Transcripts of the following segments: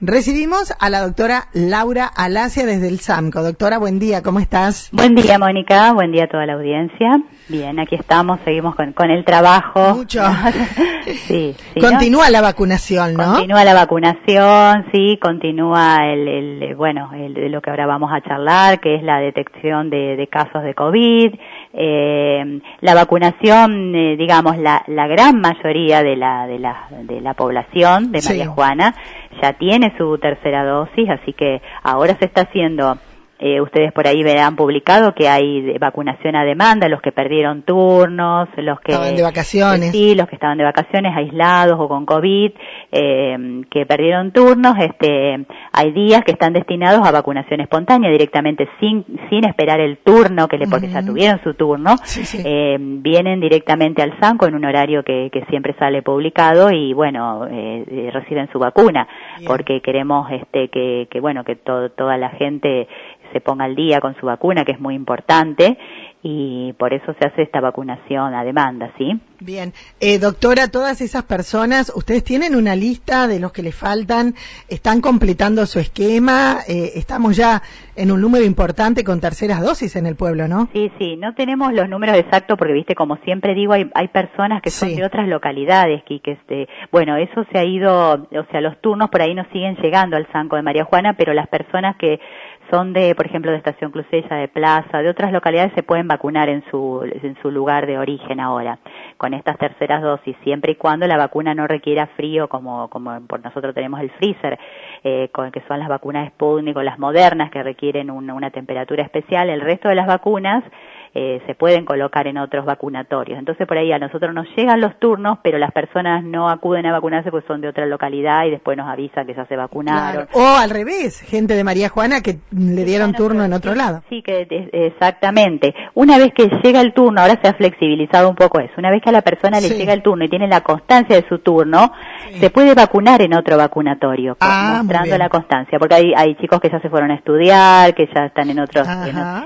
Recibimos a la doctora Laura Alacia desde el SAMCO. Doctora, buen día, ¿cómo estás? Buen día, Mónica, buen día a toda la audiencia. Bien, aquí estamos, seguimos con, con el trabajo. Mucho. sí, continúa la vacunación, ¿no? Continúa la vacunación, sí, continúa el, el bueno, el, lo que ahora vamos a charlar, que es la detección de, de casos de COVID. Eh, la vacunación, eh, digamos, la, la gran mayoría de la, de la, de la población de María Juana ya tiene su tercera dosis, así que ahora se está haciendo eh, ustedes por ahí verán publicado que hay vacunación a demanda, los que perdieron turnos, los que estaban de vacaciones, sí, los que estaban de vacaciones aislados o con COVID, eh, que perdieron turnos, este, hay días que están destinados a vacunación espontánea directamente sin sin esperar el turno que le porque ya tuvieron su turno, Eh, vienen directamente al SANCO en un horario que, que siempre sale publicado y bueno eh, eh reciben su vacuna porque queremos este que, que bueno que todo, toda la gente se ponga al día con su vacuna, que es muy importante, y por eso se hace esta vacunación a demanda, ¿sí? Bien. Eh, doctora, todas esas personas, ¿ustedes tienen una lista de los que les faltan? ¿Están completando su esquema? Eh, estamos ya en un número importante con terceras dosis en el pueblo, ¿no? Sí, sí, no tenemos los números exactos porque, viste, como siempre digo, hay, hay personas que son de otras localidades, que, que este, bueno, eso se ha ido, o sea, los turnos por ahí no siguen llegando al Sanco de María Juana, pero las personas que son de, por ejemplo, de Estación Crucella, de Plaza, de otras localidades se pueden vacunar en su, lugar de origen ahora, con estas terceras dosis, siempre y cuando la vacuna no requiera frío, como, como por nosotros tenemos el freezer, eh, con, que son las vacunas Sputnik o las modernas que requieren una temperatura especial. El resto de las vacunas eh, se pueden colocar en otros vacunatorios. Entonces por ahí a nosotros nos llegan los turnos, pero las personas no acuden a vacunarse porque son de otra localidad y después nos avisan que ya se vacunaron. O al revés, gente de María Juana que le dieron turno en otro lado. Sí, que exactamente. Una vez que llega el turno, ahora se ha flexibilizado un poco eso, una vez que a la persona le llega el turno y tiene la constancia de su turno, se puede vacunar en otro vacunatorio, ah, mostrando la constancia, porque hay, hay chicos que ya se fueron a estudiar, que ya están en otros,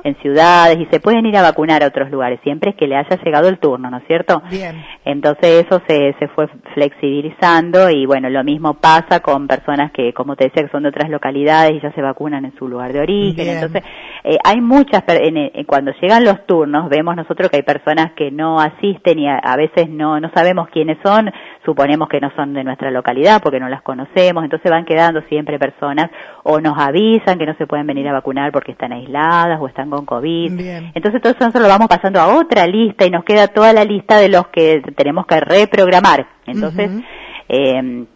en, ciudades y se pueden ir a vacunar a otros lugares, siempre es que le haya llegado el turno, ¿no es cierto? Bien. Entonces eso se, se fue flexibilizando y bueno, lo mismo pasa con personas que, como te decía, que son de otras localidades y ya se vacunan en su lugar de origen. Entonces, eh, hay muchas, en, cuando llegan los turnos, vemos nosotros que hay personas que no asisten y a, a veces no, no sabemos quiénes son, suponemos que no son de nuestra localidad porque no las conocemos, entonces van quedando siempre personas o nos avisan que no se pueden venir a vacunar porque están aisladas o están con COVID. Entonces todo eso nosotros lo vamos pasando a otra lista y nos queda toda la lista de los que tenemos que reprogramar. Entonces, eh,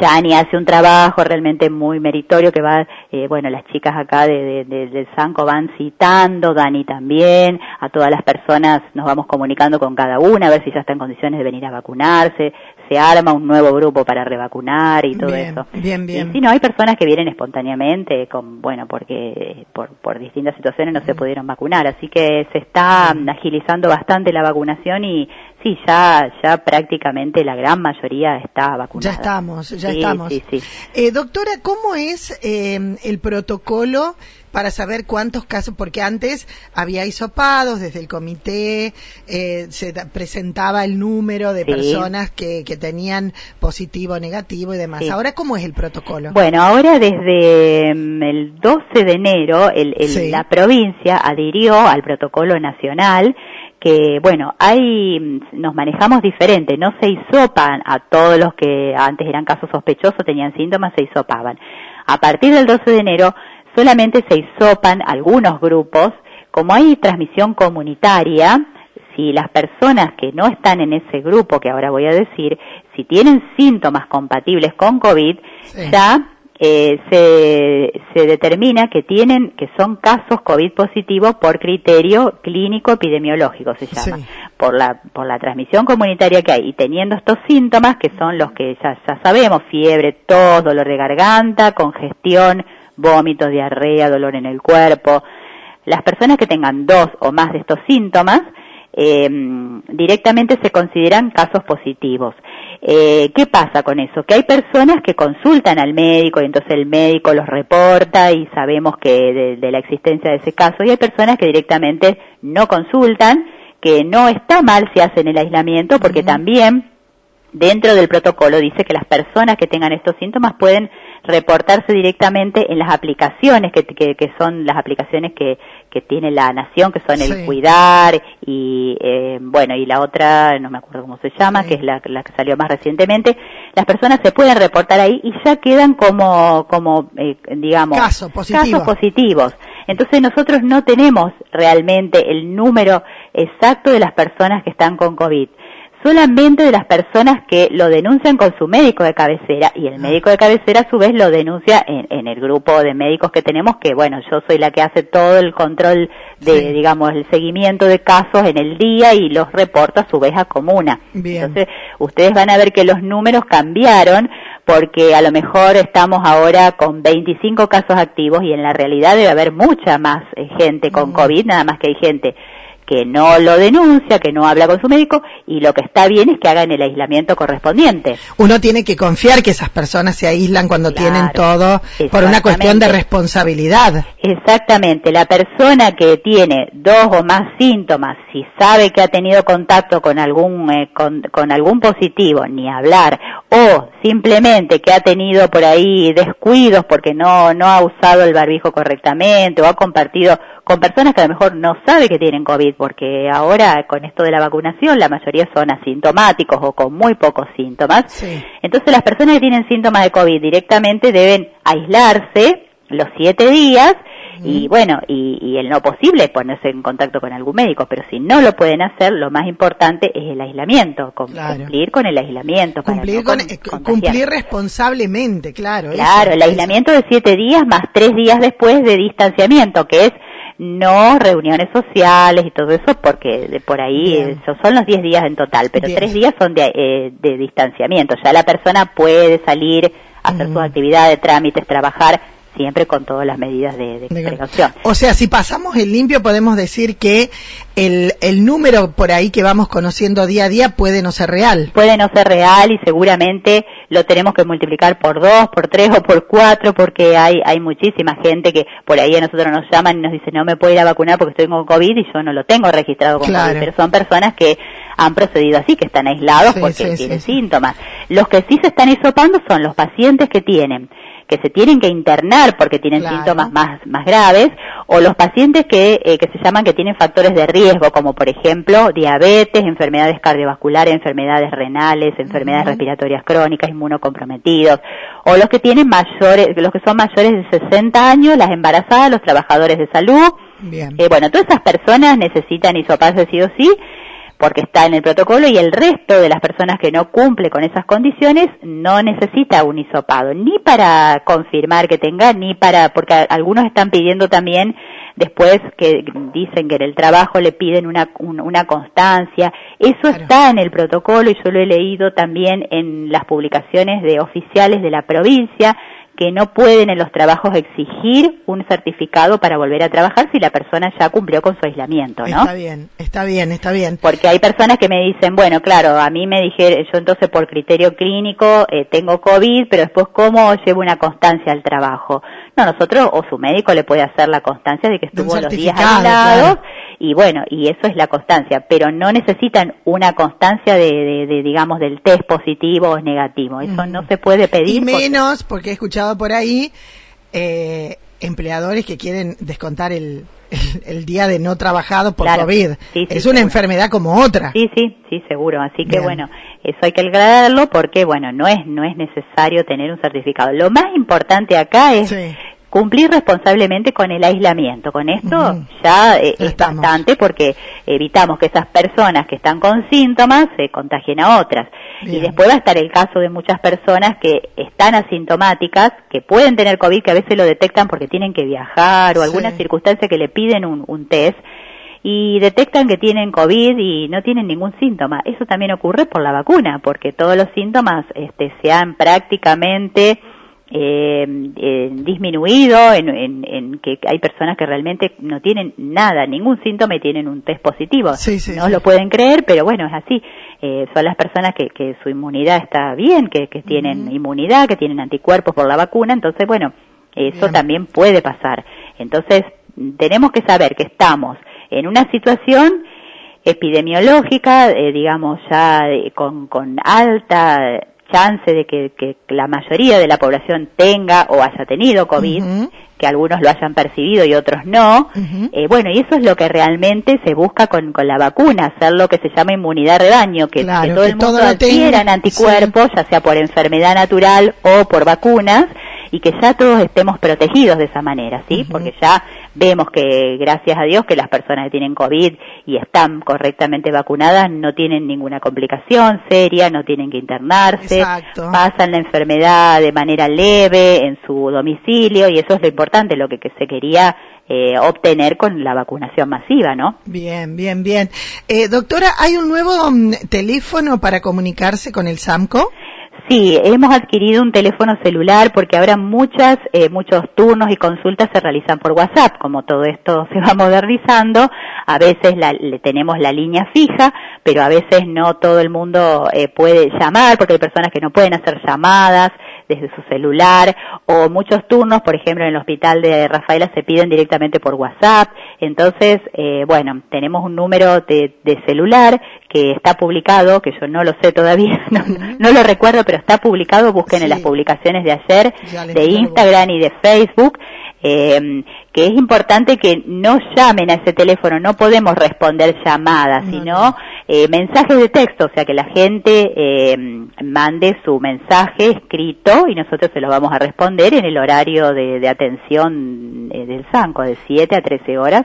Chani hace un trabajo realmente muy meritorio que va, eh, bueno, las chicas acá de, de, del Sanco van citando, Dani también, a todas las personas nos vamos comunicando con cada una a ver si ya está en condiciones de venir a vacunarse, se arma un nuevo grupo para revacunar y todo eso. Bien, bien. Y si no, hay personas que vienen espontáneamente, con, bueno, porque por, por distintas situaciones no se pudieron vacunar, así que se está agilizando bastante la vacunación y sí, ya, ya prácticamente la gran mayoría está vacunada. Ya estamos, ya estamos. Eh, doctora, ¿cómo es eh, el protocolo para saber cuántos casos? Porque antes había hisopados desde el comité, eh, se presentaba el número de personas que, que, tenían positivo, negativo y demás. Ahora, ¿cómo es el protocolo? Bueno, ahora desde mm, el 12 de enero el, la provincia adhirió al protocolo nacional que, bueno, hay, nos manejamos diferente, no se hisopan a todos los que antes eran casos sospechosos, tenían síntomas, se hisopaban. A partir del 12 de enero solamente se hisopan algunos grupos, como hay transmisión comunitaria, si las personas que no están en ese grupo que ahora voy a decir, si tienen síntomas compatibles con COVID, ya eh, se, se determina que tienen, que son casos COVID positivos por criterio clínico epidemiológico, se llama, por la, por la transmisión comunitaria que hay, y teniendo estos síntomas, que son los que ya, ya sabemos, fiebre, tos, dolor de garganta, congestión, vómitos, diarrea, dolor en el cuerpo, las personas que tengan dos o más de estos síntomas, eh, directamente se consideran casos positivos. Eh, ¿Qué pasa con eso? Que hay personas que consultan al médico y entonces el médico los reporta y sabemos que de, la existencia de ese caso y hay personas que directamente no consultan, que no está mal si hacen el aislamiento porque también dentro del protocolo dice que las personas que tengan estos síntomas pueden reportarse directamente en las aplicaciones que, que, son las aplicaciones que, que tiene la nación, que son el Cuidar y, eh, bueno, y la otra, no me acuerdo cómo se llama, que es la, la, que salió más recientemente. Las personas se pueden reportar ahí y ya quedan como, como eh, digamos, casos positivos. Entonces nosotros no tenemos realmente el número exacto de las personas que están con COVID solamente de las personas que lo denuncian con su médico de cabecera y el ah. médico de cabecera a su vez lo denuncia en, el grupo de médicos que tenemos que bueno yo soy la que hace todo el control de digamos el seguimiento de casos en el día y los reporta a su vez a comuna entonces ustedes van a ver que los números cambiaron porque a lo mejor estamos ahora con 25 casos activos y en la realidad debe haber mucha más eh, gente con mm. COVID nada más que hay gente que no lo denuncia, que no habla con su médico y lo que está bien es que hagan el aislamiento correspondiente. Uno tiene que confiar que esas personas se aíslan cuando tienen todo por una cuestión de responsabilidad. Exactamente, la persona que tiene dos o más síntomas, si sabe que ha tenido contacto con algún eh, con, con algún positivo, ni hablar, o simplemente que ha tenido por ahí descuidos porque no no ha usado el barbijo correctamente o ha compartido con personas que a lo mejor no sabe que tienen COVID, porque ahora con esto de la vacunación la mayoría son asintomáticos o con muy pocos síntomas. Entonces las personas que tienen síntomas de COVID directamente deben aislarse los siete días y bueno, y, y el no posible ponerse en contacto con algún médico, pero si no lo pueden hacer, lo más importante es el aislamiento, cumplir con el aislamiento. Cumplir, con, eh, cumplir responsablemente, claro. Claro, el aislamiento de siete días más tres días después de distanciamiento, que es no reuniones sociales y todo eso, porque de por ahí esos son los 10 días en total, pero tres días son de, eh, de distanciamiento. Ya la persona puede salir, hacer sus actividades, trámites, trabajar, siempre con todas las medidas de, de precaución. O sea, si pasamos el limpio, podemos decir que el, el número por ahí que vamos conociendo día a día puede no ser real. Puede no ser real y seguramente lo tenemos que multiplicar por dos, por tres o por cuatro, porque hay, hay muchísima gente que por ahí a nosotros nos llaman y nos dicen no me puedo ir a vacunar porque estoy con COVID y yo no lo tengo registrado con COVID, pero son personas que han procedido así, que están aislados porque tienen síntomas. Los que sí se están hisopando son los pacientes que tienen que se tienen que internar porque tienen síntomas más, más graves, o los pacientes que, eh, que se llaman que tienen factores de riesgo, como por ejemplo diabetes, enfermedades cardiovasculares, enfermedades renales, enfermedades respiratorias crónicas, inmunocomprometidos, o los que tienen mayores, los que son mayores de 60 años, las embarazadas, los trabajadores de salud. Bien. Eh, bueno, todas esas personas necesitan hisoparse sí o sí, porque está en el protocolo y el resto de las personas que no cumple con esas condiciones no necesita un hisopado, ni para confirmar que tenga, ni para, porque algunos están pidiendo también después que dicen que en el trabajo le piden una, una constancia. Eso está en el protocolo y yo lo he leído también en las publicaciones de oficiales de la provincia que no pueden en los trabajos exigir un certificado para volver a trabajar si la persona ya cumplió con su aislamiento, ¿no? Está bien, está bien, está bien. Porque hay personas que me dicen, bueno, claro, a mí me dijeron, yo entonces por criterio clínico eh, tengo COVID, pero después cómo llevo una constancia al trabajo. No, nosotros o su médico le puede hacer la constancia de que estuvo los días aislados y bueno, y eso es la constancia, pero no necesitan una constancia de, de, digamos, del test positivo o negativo. Eso no se puede pedir. Y menos, porque he escuchado por ahí eh, empleadores que quieren descontar el, el, día de no trabajado por COVID. es una enfermedad como otra. Sí, sí, sí, seguro. Así que bueno, eso hay que aclararlo porque bueno, no es no es necesario tener un certificado. Lo más importante acá es cumplir responsablemente con el aislamiento. Con esto ya eh, es bastante porque evitamos que esas personas que están con síntomas se contagien a otras. Y después va a estar el caso de muchas personas que están asintomáticas, que pueden tener COVID, que a veces lo detectan porque tienen que viajar o alguna circunstancia que le piden un, un test y detectan que tienen COVID y no tienen ningún síntoma. Eso también ocurre por la vacuna, porque todos los síntomas este, se han prácticamente eh, eh, disminuido, en, en, que hay personas que realmente no tienen nada, ningún síntoma y tienen un test positivo. no lo pueden creer, pero bueno, es así. Eh, son las personas que, que, su inmunidad está bien, que, que tienen inmunidad, que tienen anticuerpos por la vacuna, entonces bueno, eso también puede pasar. Entonces, tenemos que saber que estamos en una situación epidemiológica, eh, digamos ya con, con alta chance de que, la mayoría de la población tenga o haya tenido COVID, que algunos lo hayan percibido y otros no. eh, bueno, y eso es lo que realmente se busca con, con la vacuna, hacer lo que se llama inmunidad de rebaño, que, todo el mundo adquiera anticuerpos, ya sea por enfermedad natural o por vacunas, y que ya todos estemos protegidos de esa manera, ¿sí? Porque ya vemos que, gracias a Dios, que las personas que tienen COVID y están correctamente vacunadas no tienen ninguna complicación seria, no tienen que internarse, pasan la enfermedad de manera leve en su domicilio y eso es lo importante, lo que, se quería eh, obtener con la vacunación masiva, ¿no? Bien, bien, bien. Eh, doctora, ¿hay un nuevo mm, teléfono para comunicarse con el SAMCO? Sí, hemos adquirido un teléfono celular porque ahora muchas, eh, muchos turnos y consultas se realizan por WhatsApp. Como todo esto se va modernizando, a veces la, le tenemos la línea fija, pero a veces no todo el mundo eh, puede llamar porque hay personas que no pueden hacer llamadas desde su celular o muchos turnos, por ejemplo, en el hospital de Rafaela se piden directamente por WhatsApp. Entonces, eh, bueno, tenemos un número de, de celular que está publicado, que yo no lo sé todavía, no, lo recuerdo, pero está publicado, busquen en las publicaciones de ayer, de Instagram y de Facebook, eh, que es importante que no llamen a ese teléfono, no podemos responder llamadas, sino eh, mensajes de texto, o sea que la gente eh, mande su mensaje escrito y nosotros se lo vamos a responder en el horario de, de atención eh, del SANCO, de 7 a 13 horas,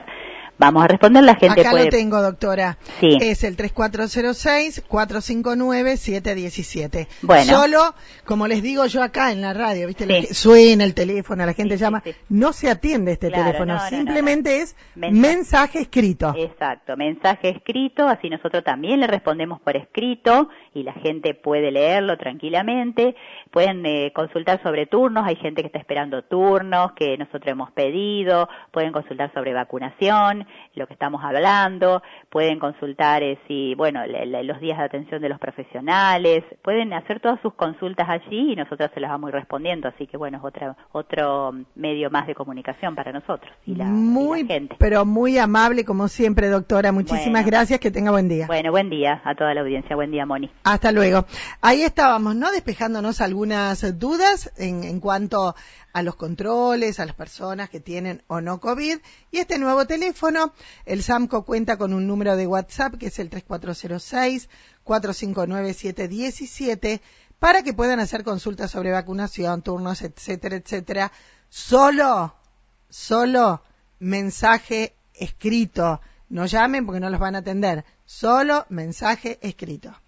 Vamos a responder, la gente Acá lo tengo, doctora. Sí. Es el 3406-459-717. Bueno. Solo, como les digo yo acá en la radio, ¿viste? Suena el teléfono, la gente llama. No se atiende este teléfono, simplemente es mensaje. escrito. Exacto, mensaje escrito, así nosotros también le respondemos por escrito y la gente puede leerlo tranquilamente. Pueden eh, consultar sobre turnos, hay gente que está esperando turnos que nosotros hemos pedido, pueden consultar sobre vacunación lo que estamos hablando, pueden consultar eh, si, bueno, los días de atención de los profesionales, pueden hacer todas sus consultas allí y nosotros se las vamos a ir respondiendo, así que bueno, es otro, otro medio más de comunicación para nosotros y la, muy, gente. Pero muy amable como siempre, doctora, muchísimas gracias, que tenga buen día. Bueno, buen día a toda la audiencia, buen día, Moni. Hasta luego. Ahí estábamos, ¿no? Despejándonos algunas dudas en, en cuanto a los controles, a las personas que tienen o no COVID. Y este nuevo teléfono, el SAMCO cuenta con un número de WhatsApp que es el 3406-459-717 para que puedan hacer consultas sobre vacunación, turnos, etcétera, etcétera. Solo, solo mensaje escrito. No llamen porque no los van a atender. Solo mensaje escrito.